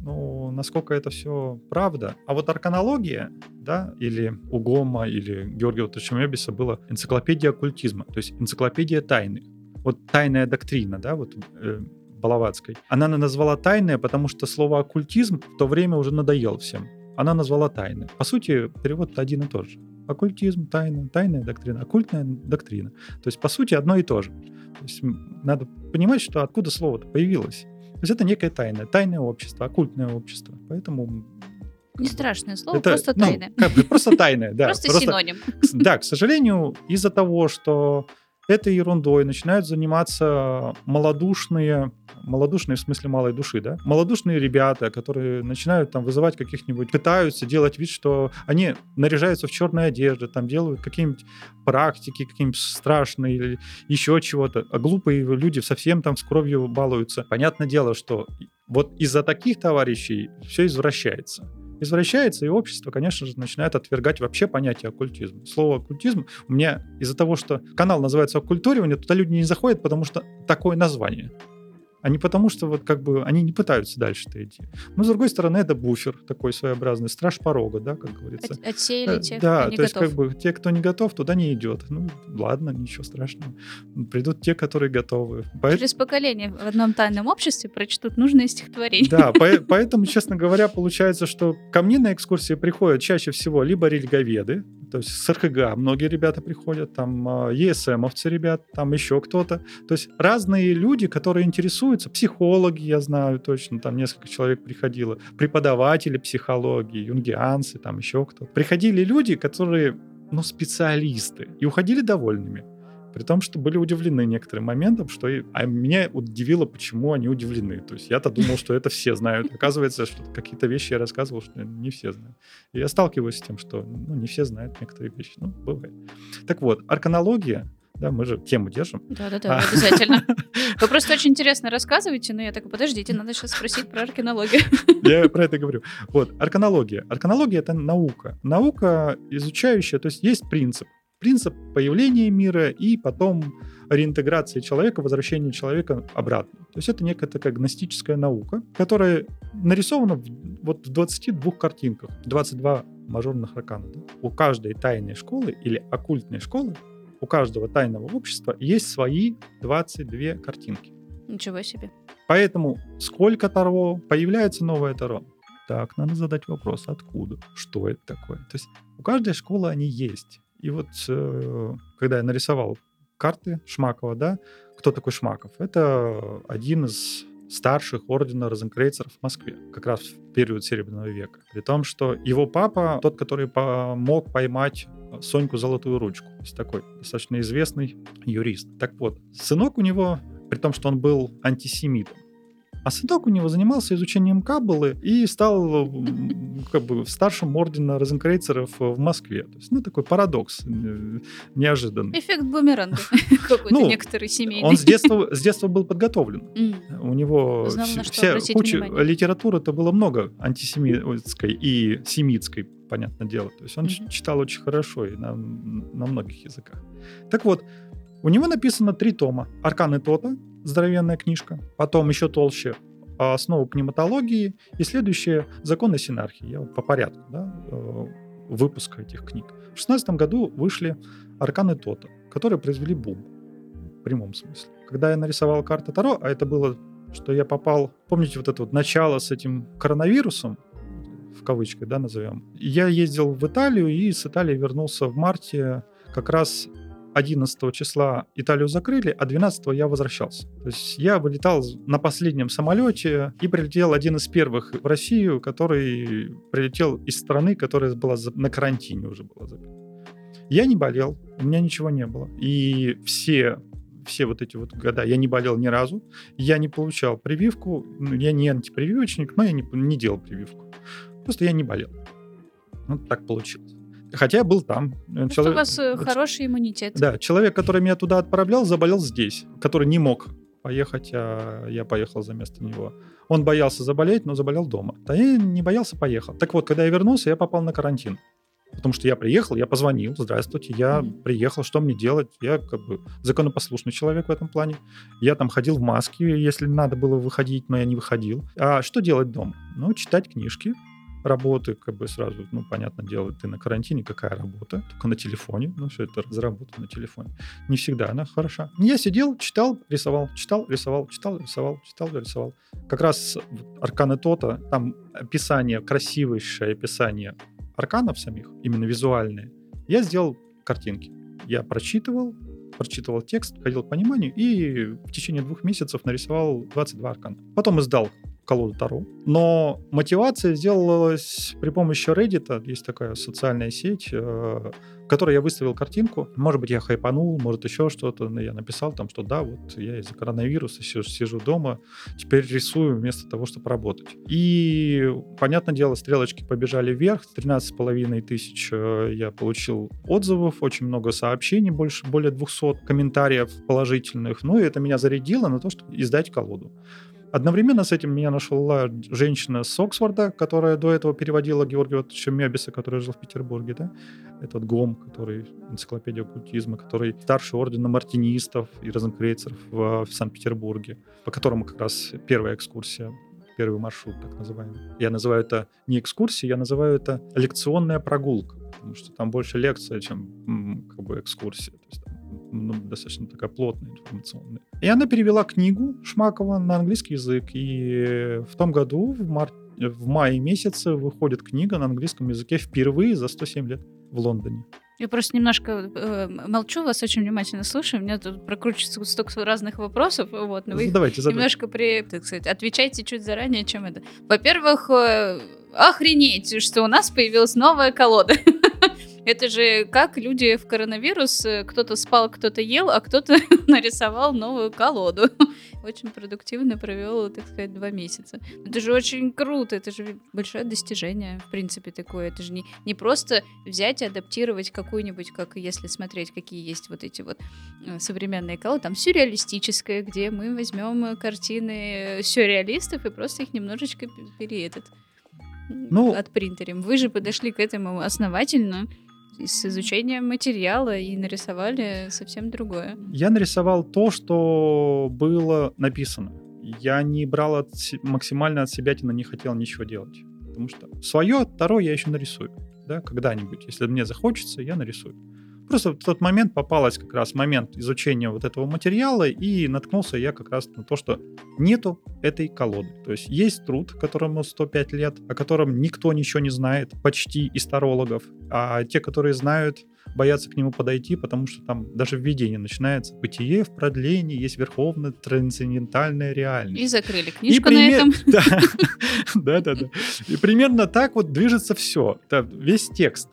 Ну, насколько это все правда. А вот арканология, да, или у Гома, или Георгия Тачемебиса была энциклопедия оккультизма, то есть энциклопедия тайны. Вот тайная доктрина, да, вот э, Балаватской. Она назвала тайная, потому что слово оккультизм в то время уже надоел всем. Она назвала тайны. По сути, перевод один и тот же. Оккультизм, тайна, тайная доктрина, оккультная доктрина. То есть, по сути, одно и то же. То есть, надо понимать, что откуда слово-то появилось. То есть это некое тайное, тайное общество, оккультное общество. Поэтому не страшное слово, это, просто ну, тайное. Как бы просто тайное, да. Просто синоним. Да, к сожалению, из-за того, что этой ерундой начинают заниматься малодушные, малодушные в смысле малой души, да, малодушные ребята, которые начинают там вызывать каких-нибудь, пытаются делать вид, что они наряжаются в черные одежды, там делают какие-нибудь практики, какие-нибудь страшные или еще чего-то, а глупые люди совсем там с кровью балуются. Понятное дело, что вот из-за таких товарищей все извращается извращается, и общество, конечно же, начинает отвергать вообще понятие оккультизм. Слово оккультизм у меня из-за того, что канал называется оккультуривание, туда люди не заходят, потому что такое название а не потому, что вот как бы они не пытаются дальше-то идти. Но, с другой стороны, это буфер такой своеобразный, страж порога, да, как говорится. От, отсеяли э, тех, Да, кто не то готов. есть как бы те, кто не готов, туда не идет. Ну, ладно, ничего страшного. Придут те, которые готовы. Поэтому... Через поколение в одном тайном обществе прочтут нужное стихотворение. Да, поэтому, честно говоря, получается, что ко мне на экскурсии приходят чаще всего либо религоведы, то есть с РХГ многие ребята приходят, там а, ЕСМовцы ребят, там еще кто-то. То есть разные люди, которые интересуются, психологи, я знаю точно, там несколько человек приходило, преподаватели психологии, юнгианцы, там еще кто-то. Приходили люди, которые, ну, специалисты, и уходили довольными. При том, что были удивлены некоторым моментом, что... А меня удивило, почему они удивлены. То есть я-то думал, что это все знают. Оказывается, что какие-то вещи я рассказывал, что не все знают. И я сталкиваюсь с тем, что ну, не все знают некоторые вещи. Ну, бывает. Так вот, арканология да, мы же тему держим. Да-да-да, а, обязательно. Вы просто очень интересно рассказываете, но я так, подождите, надо сейчас спросить про арканологию. Я про это говорю. Вот, арканология. Арканология — это наука. Наука, изучающая, то есть есть принцип. Принцип появления мира и потом реинтеграции человека, возвращения человека обратно. То есть это некая такая гностическая наука, которая нарисована в, вот в 22 картинках, 22 мажорных аркана. У каждой тайной школы или оккультной школы, у каждого тайного общества есть свои 22 картинки. Ничего себе. Поэтому сколько Таро, появляется новое Таро. Так, надо задать вопрос, откуда, что это такое. То есть у каждой школы они есть. И вот э, когда я нарисовал карты Шмакова, да, кто такой Шмаков? Это один из старших ордена розенкрейцеров в Москве, как раз в период Серебряного века. При том, что его папа, тот, который помог поймать Соньку Золотую Ручку, то есть такой достаточно известный юрист. Так вот, сынок у него, при том, что он был антисемитом, а сынок у него занимался изучением каббалы и стал как бы старшим ордена розенкрейцеров в Москве. То есть, ну, такой парадокс э, неожиданный. Эффект бумеранга какой-то ну, некоторый семейный. Он с детства, с детства был подготовлен. У него вся куча литературы-то было много антисемитской и семитской, понятное дело. То есть он mm-hmm. читал очень хорошо и на, на многих языках. Так вот, у него написано три тома. «Арканы Тота», здоровенная книжка. Потом еще толще «Основы пневматологии». И следующее «Законы синархии». Я вот по порядку да, э, выпуска этих книг. В 16 году вышли «Арканы Тота», которые произвели бум. В прямом смысле. Когда я нарисовал карту Таро, а это было, что я попал... Помните вот это вот начало с этим коронавирусом, в кавычках, да, назовем. Я ездил в Италию и с Италии вернулся в марте как раз 11 числа Италию закрыли, а 12 я возвращался. То есть я вылетал на последнем самолете и прилетел один из первых в Россию, который прилетел из страны, которая была на карантине уже была забита. Я не болел, у меня ничего не было. И все все вот эти вот года я не болел ни разу, я не получал прививку, ну, я не антипрививочник, но я не, не делал прививку. Просто я не болел. Вот так получилось. Хотя я был там. Ну, человек... У вас э, хороший иммунитет. Да, человек, который меня туда отправлял, заболел здесь, который не мог поехать, а я поехал за место него. Он боялся заболеть, но заболел дома. Да я не боялся, поехал. Так вот, когда я вернулся, я попал на карантин. Потому что я приехал, я позвонил, здравствуйте, я mm-hmm. приехал, что мне делать? Я как бы законопослушный человек в этом плане. Я там ходил в маске, если надо было выходить, но я не выходил. А что делать дома? Ну, читать книжки, работы, как бы сразу, ну, понятно дело, ты на карантине, какая работа? Только на телефоне, ну, все это разработано на телефоне. Не всегда она хороша. Я сидел, читал, рисовал, читал, рисовал, читал, рисовал, читал, рисовал. Как раз Арканы Тота, там описание, красивейшее описание арканов самих, именно визуальные, я сделал картинки. Я прочитывал, прочитывал текст, ходил к пониманию и в течение двух месяцев нарисовал 22 аркана. Потом издал колоду Таро. Но мотивация сделалась при помощи Reddit. Есть такая социальная сеть, э, в которой я выставил картинку. Может быть, я хайпанул, может, еще что-то. Но я написал там, что да, вот я из-за коронавируса сижу, сижу дома, теперь рисую вместо того, чтобы работать. И, понятное дело, стрелочки побежали вверх. 13,5 тысяч э, я получил отзывов, очень много сообщений, больше, более 200 комментариев положительных. Ну, и это меня зарядило на то, чтобы издать колоду. Одновременно с этим меня нашла женщина с Оксфорда, которая до этого переводила Георгия Ватовича Мебиса, который жил в Петербурге, да? Этот ГОМ, который энциклопедия оккультизма, который старший ордена мартинистов и розенкрейцеров в, в Санкт-Петербурге, по которому как раз первая экскурсия первый маршрут, так называемый. Я называю это не экскурсией, я называю это лекционная прогулка, потому что там больше лекция, чем как бы экскурсия. То есть ну, достаточно такая плотная, информационная. И она перевела книгу Шмакова на английский язык. И в том году, в, мар... в мае месяце, выходит книга на английском языке впервые за 107 лет в Лондоне. Я просто немножко э, молчу, вас очень внимательно слушаю. У меня тут прокручивается столько разных вопросов. Вот, но вы задавайте, задавайте. немножко при, так сказать, отвечайте чуть заранее, чем это. Во-первых, э, охренеть, что у нас появилась новая колода. Это же как люди в коронавирус, э, кто-то спал, кто-то ел, а кто-то нарисовал новую колоду. Очень продуктивно провел, так сказать, два месяца. Это же очень круто, это же большое достижение, в принципе, такое. Это же не, не просто взять и адаптировать какую-нибудь, как если смотреть, какие есть вот эти вот э, современные колоды, там сюрреалистическое, где мы возьмем картины сюрреалистов и просто их немножечко переедет ну, отпринтерим. Вы же подошли к этому основательно с изучением материала и нарисовали совсем другое. Я нарисовал то, что было написано. Я не брал от, максимально от себя, не хотел ничего делать. Потому что свое, второе я еще нарисую. Да, когда-нибудь. Если мне захочется, я нарисую. Просто в тот момент попалась как раз момент изучения вот этого материала, и наткнулся я как раз на то, что нету этой колоды. То есть есть труд, которому 105 лет, о котором никто ничего не знает, почти из тарологов, а те, которые знают, боятся к нему подойти, потому что там даже введение начинается. Бытие в продлении, есть верховная трансцендентальная реальность. И закрыли книжку и на этом. Да, да, да. И примерно так вот движется все. Весь текст.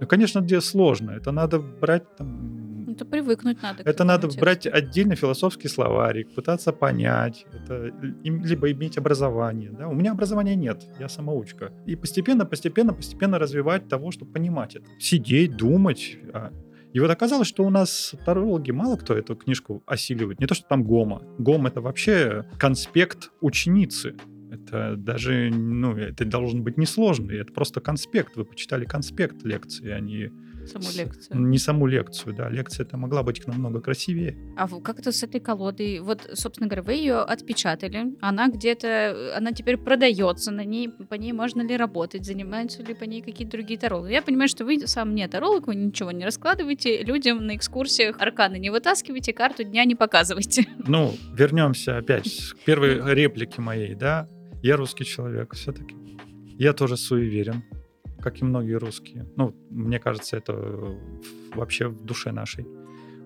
Ну, конечно, где сложно. Это надо брать там... Это привыкнуть надо. Это надо тексту. брать отдельно философский словарик, пытаться понять, это, либо иметь образование. Да? У меня образования нет, я самоучка. И постепенно, постепенно, постепенно развивать того, чтобы понимать это. Сидеть, думать. А. И вот оказалось, что у нас тарологи мало кто эту книжку осиливает. Не то, что там Гома. Гом — это вообще конспект ученицы. Это даже, ну, это должен быть несложный. Это просто конспект. Вы почитали конспект лекции, а не саму лекцию. Не саму лекцию, да. Лекция это могла быть намного красивее. А как это с этой колодой? Вот, собственно говоря, вы ее отпечатали. Она где-то, она теперь продается на ней, по ней можно ли работать, занимаются ли по ней какие-то другие тарологи. Я понимаю, что вы сам не таролог, вы ничего не раскладываете, людям на экскурсиях арканы не вытаскивайте, карту дня не показывайте. Ну, вернемся опять к первой реплике моей, да. Я русский человек все-таки. Я тоже суеверен, как и многие русские. Ну, мне кажется, это вообще в душе нашей.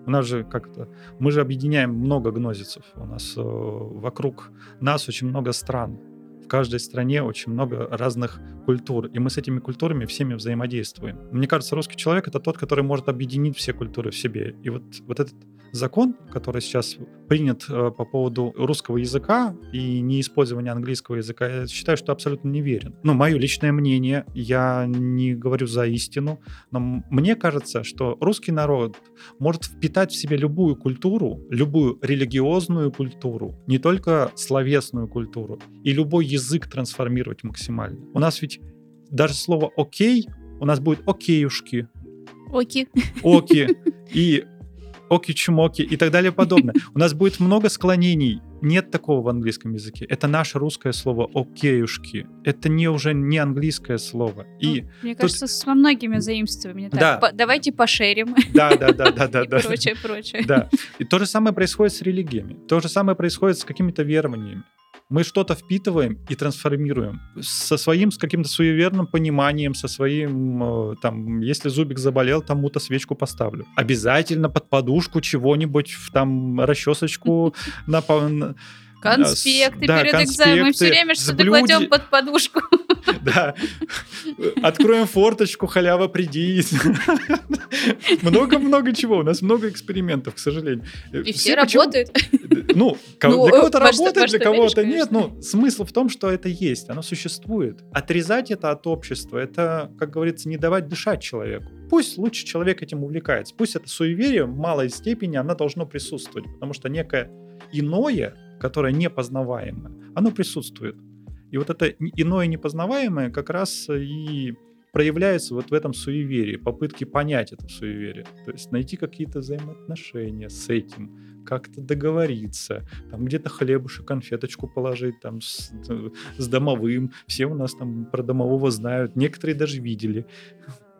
У нас же как-то... Мы же объединяем много гнозицев. У нас э, вокруг нас очень много стран. В каждой стране очень много разных культур. И мы с этими культурами всеми взаимодействуем. Мне кажется, русский человек — это тот, который может объединить все культуры в себе. И вот, вот этот закон, который сейчас принят э, по поводу русского языка и неиспользования английского языка, я считаю, что абсолютно неверен. Ну, мое личное мнение, я не говорю за истину, но мне кажется, что русский народ может впитать в себе любую культуру, любую религиозную культуру, не только словесную культуру, и любой язык трансформировать максимально. У нас ведь даже слово «окей» у нас будет «океюшки», Оки. Оки. И оки-чмоки и так далее подобное. У нас будет много склонений. Нет такого в английском языке. Это наше русское слово «океюшки». Это не уже не английское слово. И ну, мне тут... кажется, с во многими заимствованиями. Да. По давайте пошерим. Да, да, да, да, да. И прочее, прочее. Да. И то же самое происходит с религиями. То же самое происходит с какими-то верованиями мы что-то впитываем и трансформируем со своим, с каким-то суеверным пониманием, со своим, э, там, если зубик заболел, тому-то свечку поставлю. Обязательно под подушку чего-нибудь, там, расчесочку на Конспекты да, перед конспекты, экзаменом. Мы все время что-то кладем под подушку. Да. Откроем форточку, халява, приди. Много-много чего. У нас много экспериментов, к сожалению. И все, все работают. Ну, ну, для кого-то работает, для кого-то нет. Но смысл в том, что это есть, оно существует. Отрезать это от общества, это, как говорится, не давать дышать человеку. Пусть лучше человек этим увлекается. Пусть это суеверие в малой степени, оно должно присутствовать, потому что некое иное, которое непознаваемое, оно присутствует. И вот это иное непознаваемое как раз и проявляется вот в этом суеверии, попытке понять это суеверие. То есть найти какие-то взаимоотношения с этим, как-то договориться, там где-то хлебушек, конфеточку положить там с, с домовым. Все у нас там про домового знают, некоторые даже видели.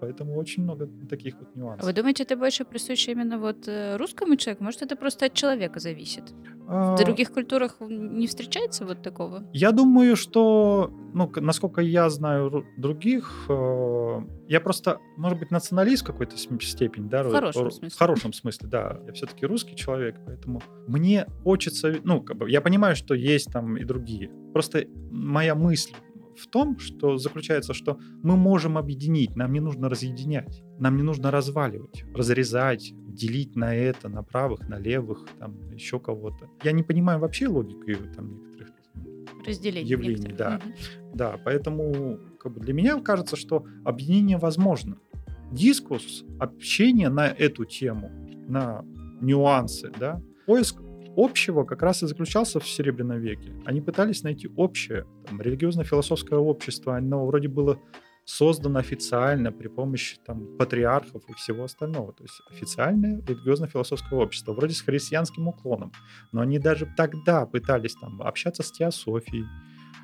Поэтому очень много таких вот нюансов. А вы думаете, это больше присуще именно вот э, русскому человеку? Может, это просто от человека зависит? А... В других культурах не встречается вот такого? Я думаю, что, ну, насколько я знаю других, э, я просто, может быть, националист в какой-то степени, да? В хорошем смысле. В хорошем смысле, да. Я все-таки русский человек, поэтому мне хочется, ну, как бы, я понимаю, что есть там и другие. Просто моя мысль в том, что заключается, что мы можем объединить, нам не нужно разъединять, нам не нужно разваливать, разрезать, делить на это, на правых, на левых, там еще кого-то. Я не понимаю вообще логики там некоторых Разделение явлений, некоторых. да. Мгм. Да, поэтому как бы для меня кажется, что объединение возможно. Дискурс, общение на эту тему, на нюансы, да, поиск общего как раз и заключался в Серебряном веке. Они пытались найти общее. Там, религиозно-философское общество, оно вроде было создано официально при помощи там, патриархов и всего остального. То есть официальное религиозно-философское общество, вроде с христианским уклоном. Но они даже тогда пытались там, общаться с теософией,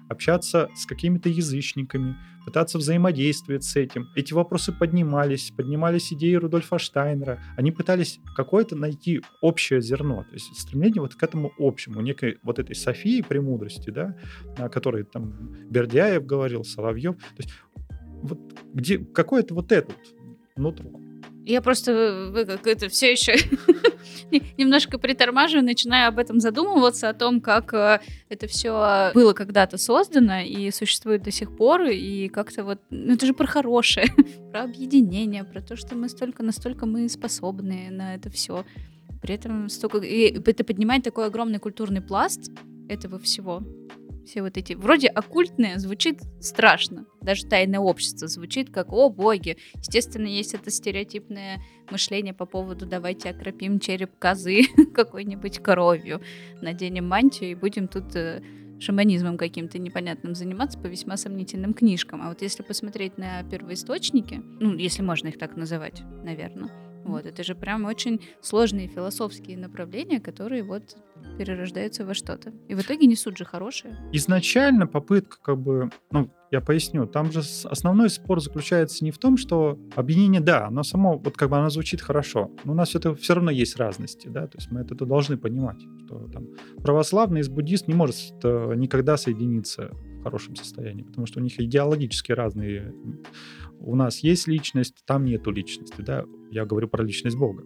общаться с какими-то язычниками, пытаться взаимодействовать с этим. Эти вопросы поднимались, поднимались идеи Рудольфа Штайнера. Они пытались какое-то найти общее зерно, то есть стремление вот к этому общему, некой вот этой Софии премудрости, да, о которой там Бердяев говорил, Соловьев. То есть вот где какое-то вот это вот нутро. Я просто э, вы как это все еще немножко притормаживаю, начинаю об этом задумываться, о том, как э, это все было когда-то создано и существует до сих пор, и как-то вот, ну это же про хорошее, про объединение, про то, что мы столько, настолько мы способны на это все. При этом столько... И это поднимает такой огромный культурный пласт этого всего. Все вот эти... Вроде оккультное звучит страшно. Даже тайное общество звучит как «О, боги!». Естественно, есть это стереотипное мышление по поводу «давайте окропим череп козы какой-нибудь коровью, наденем мантию и будем тут э, шаманизмом каким-то непонятным заниматься по весьма сомнительным книжкам. А вот если посмотреть на первоисточники, ну, если можно их так называть, наверное, вот, это же прям очень сложные философские направления, которые вот перерождаются во что-то. И в итоге несут же хорошее. Изначально попытка как бы, ну, я поясню, там же основной спор заключается не в том, что объединение, да, оно само, вот как бы оно звучит хорошо, но у нас это все равно есть разности, да, то есть мы это должны понимать, что там православный с буддист не может э, никогда соединиться в хорошем состоянии, потому что у них идеологически разные. У нас есть личность, там нету личности, да, я говорю про личность Бога.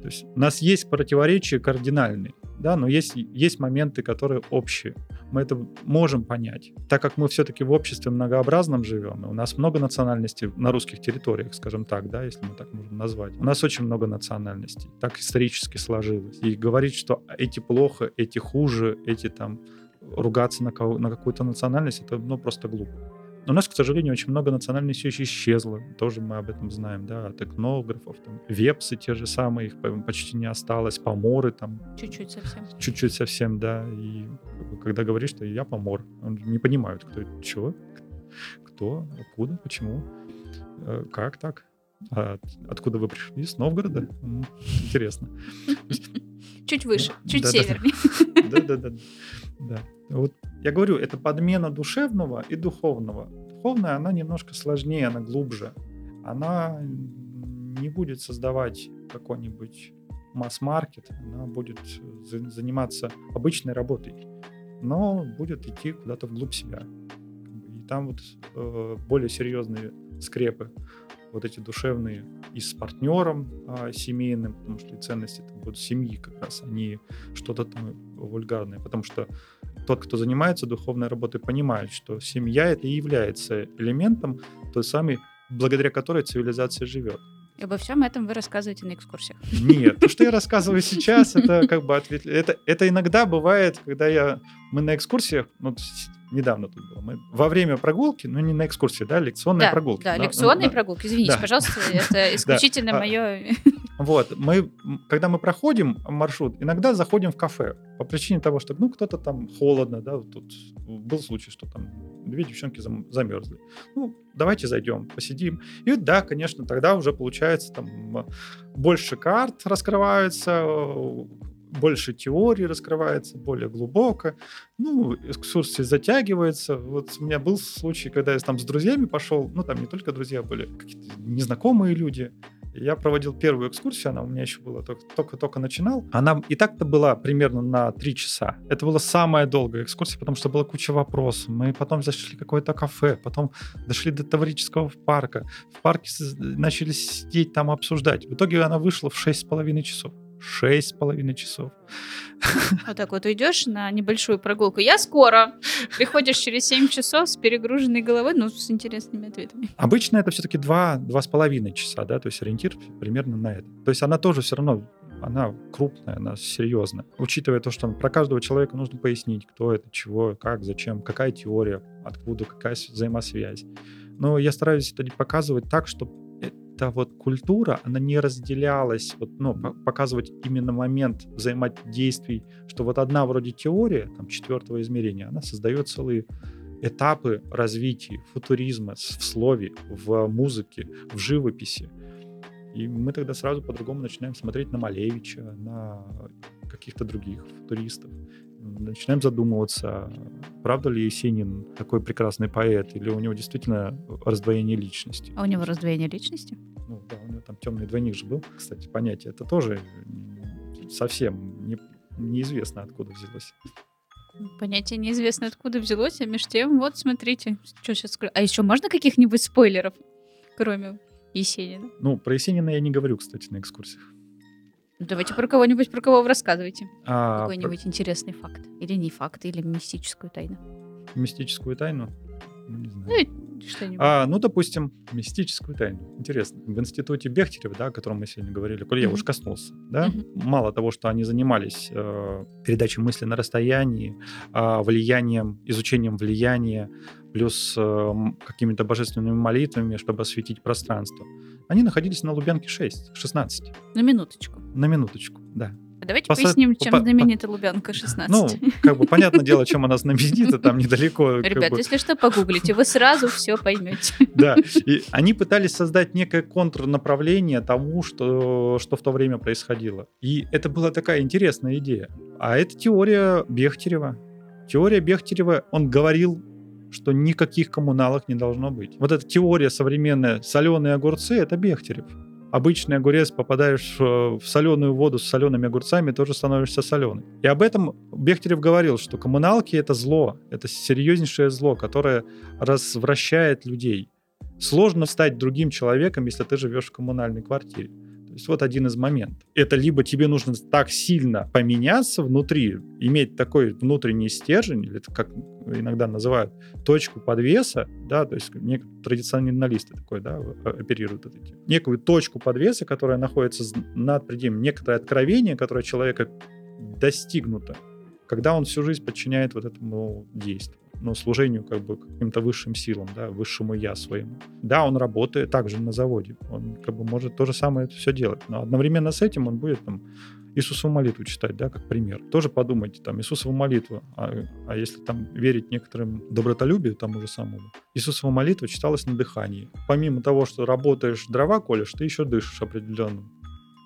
То есть у нас есть противоречия кардинальные, да, но есть, есть моменты, которые общие. Мы это можем понять. Так как мы все-таки в обществе многообразном живем, и у нас много национальностей на русских территориях, скажем так, да, если мы так можем назвать. У нас очень много национальностей. Так исторически сложилось. И говорить, что эти плохо, эти хуже, эти там ругаться на, кого, на какую-то национальность, это ну, просто глупо. У нас, к сожалению, очень много национальностей еще исчезло. Тоже мы об этом знаем, да, от этнографов. Там, вепсы те же самые, их по- почти не осталось. Поморы там Чуть-чуть совсем. чуть-чуть совсем, да. И когда говоришь, что я помор, он не понимают, кто чего, кто, откуда, почему, э, как так. А от- откуда вы пришли? С Новгорода? Интересно. Чуть выше, чуть севернее. Да-да-да. Вот я говорю, это подмена душевного и духовного. Духовная, она немножко сложнее, она глубже. Она не будет создавать какой-нибудь масс-маркет, она будет за- заниматься обычной работой, но будет идти куда-то вглубь себя. И там вот э, более серьезные скрепы, вот эти душевные и с партнером а, семейным, потому что и ценности там будут семьи как раз, они что-то там вульгарное, потому что тот, кто занимается духовной работой, понимает, что семья это и является элементом той самой, благодаря которой цивилизация живет. И обо всем этом вы рассказываете на экскурсиях. Нет, то, что я рассказываю сейчас, это как бы ответ... Это, это иногда бывает, когда я... Мы на экскурсиях, ну, недавно тут было, мы во время прогулки, ну, не на экскурсии, да, лекционные Да, прогулки. да, но- лекционные на- прогулки. Извините, да. пожалуйста, это исключительно А, мое... Вот, мы, когда мы проходим маршрут, иногда заходим в кафе по причине того, что, ну, кто-то там холодно, да, вот тут был случай, что там две девчонки зам- замерзли. Ну, давайте зайдем, посидим. И да, конечно, тогда уже получается там м, больше карт раскрывается, э, больше теории раскрывается, более глубоко. Ну, экскурсии затягивается. Вот у меня был случай, когда я там с друзьями пошел, ну, там не только друзья были, какие-то незнакомые люди. Я проводил первую экскурсию, она у меня еще была только- только-только начинал. Она и так-то была примерно на три часа. Это была самая долгая экскурсия, потому что была куча вопросов. Мы потом зашли в какое-то кафе, потом дошли до Таврического парка. В парке начали сидеть там обсуждать. В итоге она вышла в шесть с половиной часов. Шесть с половиной часов. Вот так вот уйдешь на небольшую прогулку. Я скоро. Приходишь через 7 часов с перегруженной головой, но с интересными ответами. Обычно это все-таки два, два с половиной часа, да, то есть ориентир примерно на это. То есть она тоже все равно она крупная, она серьезная. Учитывая то, что про каждого человека нужно пояснить, кто это, чего, как, зачем, какая теория, откуда, какая взаимосвязь. Но я стараюсь это показывать так, чтобы эта вот культура, она не разделялась, вот, ну, показывать именно момент взаимодействий, что вот одна вроде теория, там, четвертого измерения, она создает целые этапы развития футуризма в слове, в музыке, в живописи. И мы тогда сразу по-другому начинаем смотреть на Малевича, на каких-то других футуристов. Начинаем задумываться, правда ли Есенин такой прекрасный поэт, или у него действительно раздвоение личности. А у него раздвоение личности? Там темный двойник же был, кстати, понятие. Это тоже совсем не, неизвестно, откуда взялось. Понятие неизвестно, откуда взялось, а между тем, вот, смотрите, что сейчас скажу. А еще можно каких-нибудь спойлеров, кроме Есенина? Ну, про Есенина я не говорю, кстати, на экскурсиях. Ну, давайте про кого-нибудь, про кого вы рассказываете. А, Какой-нибудь про... интересный факт. Или не факт, или мистическую тайну. Мистическую тайну? Ну, не знаю. Ну, что-нибудь. А, ну, допустим, мистическую тайну. Интересно. В институте Бехтерева, да, о котором мы сегодня говорили, коль я mm-hmm. уж коснулся, да, mm-hmm. мало того, что они занимались э, передачей мысли на расстоянии, э, влиянием, изучением влияния, плюс э, какими-то божественными молитвами, чтобы осветить пространство. Они находились на Лубянке 6, 16. На минуточку. На минуточку, да. А давайте Посо... поясним, чем по... знаменита Лубянка 16. Ну, как бы понятное дело, чем она знаменита, там недалеко. Ребят, бы... если что, погуглите, вы сразу все поймете. Да, и они пытались создать некое контрнаправление тому, что, что в то время происходило. И это была такая интересная идея. А это теория Бехтерева. Теория Бехтерева, он говорил что никаких коммуналок не должно быть. Вот эта теория современная, соленые огурцы, это Бехтерев обычный огурец попадаешь в соленую воду с солеными огурцами, тоже становишься соленый. И об этом Бехтерев говорил, что коммуналки — это зло, это серьезнейшее зло, которое развращает людей. Сложно стать другим человеком, если ты живешь в коммунальной квартире. То есть вот один из моментов. Это либо тебе нужно так сильно поменяться внутри, иметь такой внутренний стержень, или как иногда называют точку подвеса, да, то есть традиционалисты такой, да, оперируют вот эти. Некую точку подвеса, которая находится над пределом, некоторое откровение, которое человека достигнуто, когда он всю жизнь подчиняет вот этому действию ну, служению как бы каким-то высшим силам, да, высшему я своему. Да, он работает также на заводе, он как бы может то же самое это все делать, но одновременно с этим он будет там Иисусову молитву читать, да, как пример. Тоже подумайте, там, Иисусову молитву, а, а если там верить некоторым добротолюбию тому же самому, Иисусова молитва читалась на дыхании. Помимо того, что работаешь, дрова колешь, ты еще дышишь определенным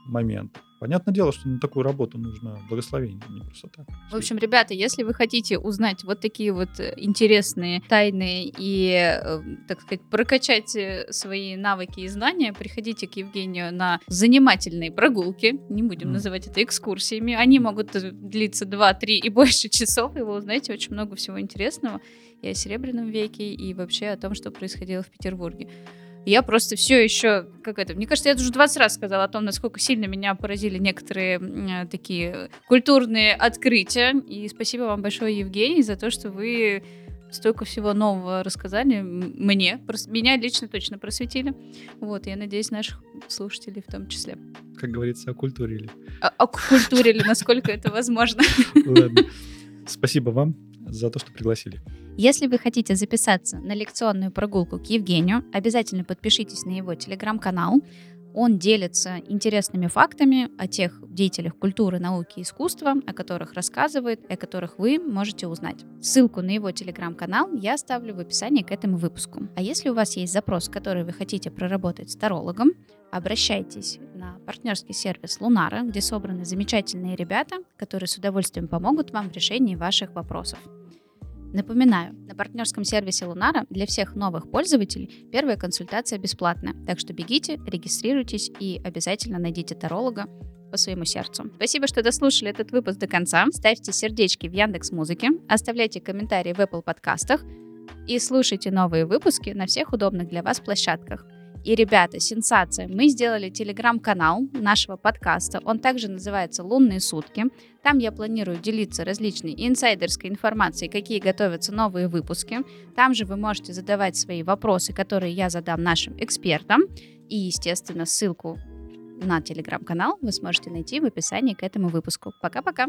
моментом. Понятное дело, что на такую работу нужно благословение, не просто так. В общем, ребята, если вы хотите узнать вот такие вот э, интересные тайны и, э, так сказать, прокачать э, свои навыки и знания, приходите к Евгению на занимательные прогулки. Не будем mm. называть это экскурсиями. Они могут длиться 2, 3 и больше часов, и вы узнаете очень много всего интересного и о Серебряном веке, и вообще о том, что происходило в Петербурге. Я просто все еще, как это, мне кажется, я уже 20 раз сказала о том, насколько сильно меня поразили некоторые э, такие культурные открытия. И спасибо вам большое, Евгений, за то, что вы столько всего нового рассказали мне. Меня лично точно просветили. Вот, я надеюсь, наших слушателей в том числе. Как говорится, окультурили. А, окультурили, насколько это возможно. Ладно. Спасибо вам за то, что пригласили. Если вы хотите записаться на лекционную прогулку к Евгению, обязательно подпишитесь на его телеграм-канал. Он делится интересными фактами о тех деятелях культуры, науки и искусства, о которых рассказывает, и о которых вы можете узнать. Ссылку на его телеграм-канал я оставлю в описании к этому выпуску. А если у вас есть запрос, который вы хотите проработать с тарологом, обращайтесь на партнерский сервис Лунара, где собраны замечательные ребята, которые с удовольствием помогут вам в решении ваших вопросов. Напоминаю, на партнерском сервисе Лунара для всех новых пользователей первая консультация бесплатная, так что бегите, регистрируйтесь и обязательно найдите таролога по своему сердцу. Спасибо, что дослушали этот выпуск до конца. Ставьте сердечки в Яндекс Музыке, оставляйте комментарии в Apple подкастах и слушайте новые выпуски на всех удобных для вас площадках. И, ребята, сенсация. Мы сделали телеграм-канал нашего подкаста. Он также называется «Лунные сутки». Там я планирую делиться различной инсайдерской информацией, какие готовятся новые выпуски. Там же вы можете задавать свои вопросы, которые я задам нашим экспертам. И, естественно, ссылку на телеграм-канал вы сможете найти в описании к этому выпуску. Пока-пока!